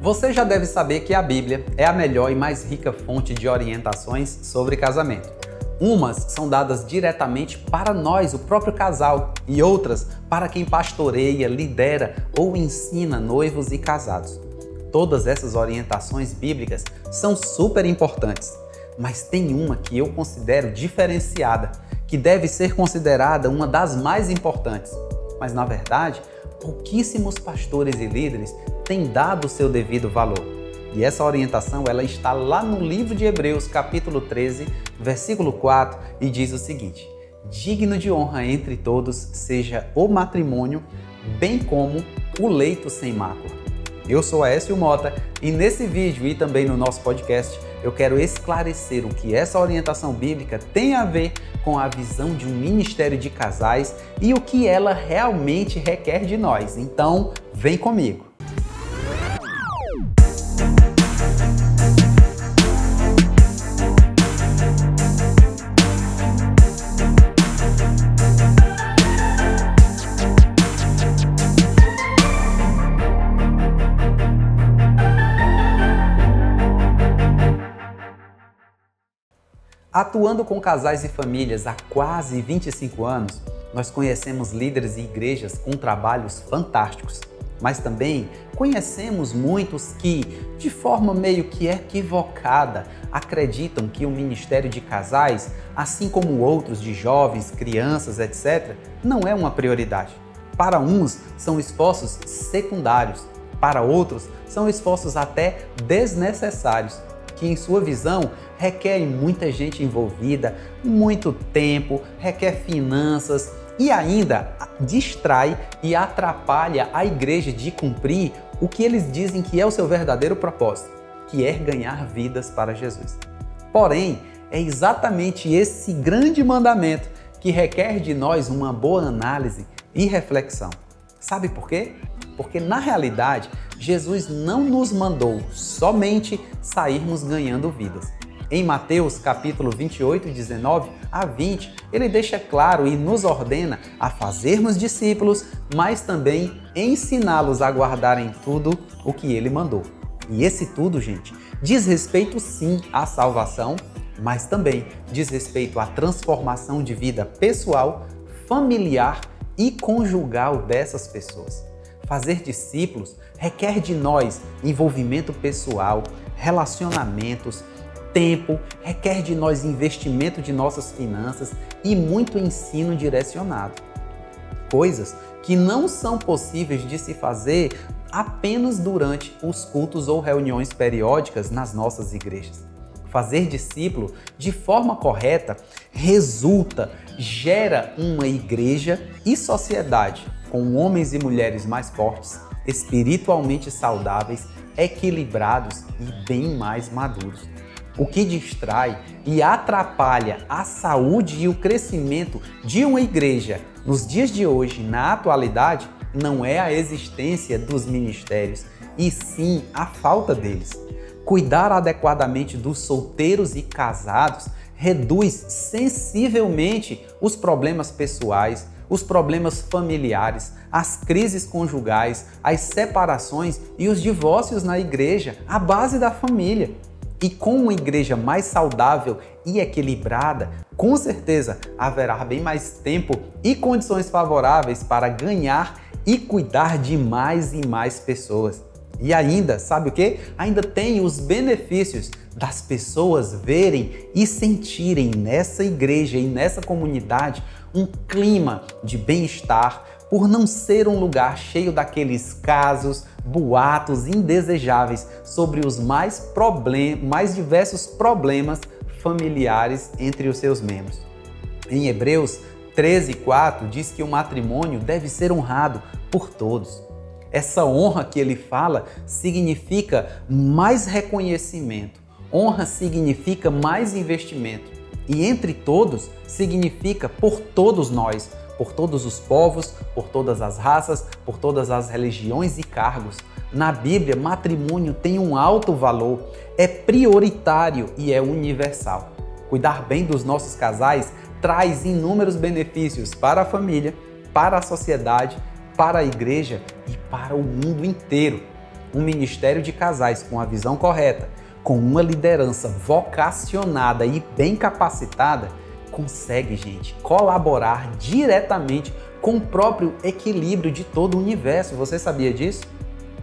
Você já deve saber que a Bíblia é a melhor e mais rica fonte de orientações sobre casamento. Umas são dadas diretamente para nós, o próprio casal, e outras para quem pastoreia, lidera ou ensina noivos e casados. Todas essas orientações bíblicas são super importantes, mas tem uma que eu considero diferenciada, que deve ser considerada uma das mais importantes. Mas na verdade, pouquíssimos pastores e líderes têm dado o seu devido valor. E essa orientação ela está lá no livro de Hebreus, capítulo 13, versículo 4, e diz o seguinte: Digno de honra entre todos seja o matrimônio, bem como o leito sem mácula. Eu sou Aécio Mota e nesse vídeo e também no nosso podcast eu quero esclarecer o que essa orientação bíblica tem a ver com a visão de um ministério de casais e o que ela realmente requer de nós. Então, vem comigo. Atuando com casais e famílias há quase 25 anos, nós conhecemos líderes e igrejas com trabalhos fantásticos, mas também conhecemos muitos que, de forma meio que equivocada, acreditam que o ministério de casais, assim como outros de jovens, crianças, etc., não é uma prioridade. Para uns, são esforços secundários, para outros, são esforços até desnecessários que, em sua visão, requerem muita gente envolvida, muito tempo, requer finanças e ainda distrai e atrapalha a igreja de cumprir o que eles dizem que é o seu verdadeiro propósito, que é ganhar vidas para Jesus. Porém, é exatamente esse grande mandamento que requer de nós uma boa análise e reflexão. Sabe por quê? Porque na realidade, Jesus não nos mandou somente sairmos ganhando vidas. Em Mateus capítulo 28, 19 a 20, ele deixa claro e nos ordena a fazermos discípulos, mas também ensiná-los a guardarem tudo o que ele mandou. E esse tudo, gente, diz respeito sim à salvação, mas também diz respeito à transformação de vida pessoal, familiar e conjugal dessas pessoas. Fazer discípulos requer de nós envolvimento pessoal, relacionamentos, tempo, requer de nós investimento de nossas finanças e muito ensino direcionado. Coisas que não são possíveis de se fazer apenas durante os cultos ou reuniões periódicas nas nossas igrejas. Fazer discípulo de forma correta resulta, gera uma igreja e sociedade com homens e mulheres mais fortes, espiritualmente saudáveis, equilibrados e bem mais maduros. O que distrai e atrapalha a saúde e o crescimento de uma igreja nos dias de hoje, na atualidade, não é a existência dos ministérios, e sim a falta deles. Cuidar adequadamente dos solteiros e casados reduz sensivelmente os problemas pessoais, os problemas familiares, as crises conjugais, as separações e os divórcios na igreja, a base da família. E com uma igreja mais saudável e equilibrada, com certeza haverá bem mais tempo e condições favoráveis para ganhar e cuidar de mais e mais pessoas. E ainda, sabe o que? Ainda tem os benefícios das pessoas verem e sentirem nessa igreja e nessa comunidade um clima de bem-estar, por não ser um lugar cheio daqueles casos, boatos indesejáveis sobre os mais, problem mais diversos problemas familiares entre os seus membros. Em Hebreus 13:4 diz que o matrimônio deve ser honrado por todos. Essa honra que ele fala significa mais reconhecimento. Honra significa mais investimento. E entre todos significa por todos nós, por todos os povos, por todas as raças, por todas as religiões e cargos. Na Bíblia, matrimônio tem um alto valor, é prioritário e é universal. Cuidar bem dos nossos casais traz inúmeros benefícios para a família, para a sociedade, para a igreja e para o mundo inteiro. um ministério de casais com a visão correta, com uma liderança vocacionada e bem capacitada, consegue, gente, colaborar diretamente com o próprio equilíbrio de todo o universo. Você sabia disso?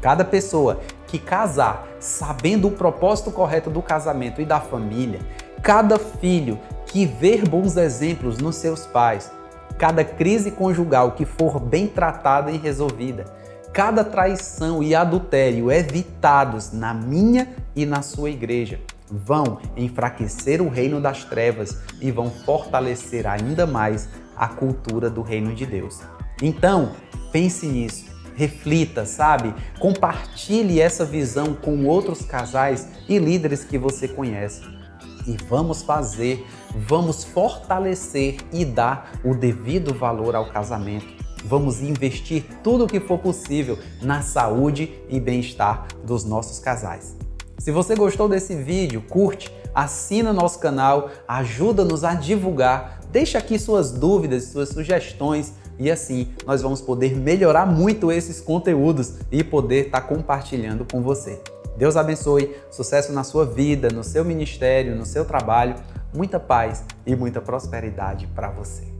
Cada pessoa que casar sabendo o propósito correto do casamento e da família, cada filho que ver bons exemplos nos seus pais, cada crise conjugal que for bem tratada e resolvida, cada traição e adultério evitados na minha e na sua igreja, vão enfraquecer o reino das trevas e vão fortalecer ainda mais a cultura do reino de Deus. Então, pense nisso, reflita, sabe? Compartilhe essa visão com outros casais e líderes que você conhece. E vamos fazer, vamos fortalecer e dar o devido valor ao casamento vamos investir tudo o que for possível na saúde e bem-estar dos nossos casais. Se você gostou desse vídeo, curte, assina nosso canal, ajuda-nos a divulgar, deixa aqui suas dúvidas, suas sugestões e assim nós vamos poder melhorar muito esses conteúdos e poder estar tá compartilhando com você. Deus abençoe, sucesso na sua vida, no seu ministério, no seu trabalho, muita paz e muita prosperidade para você.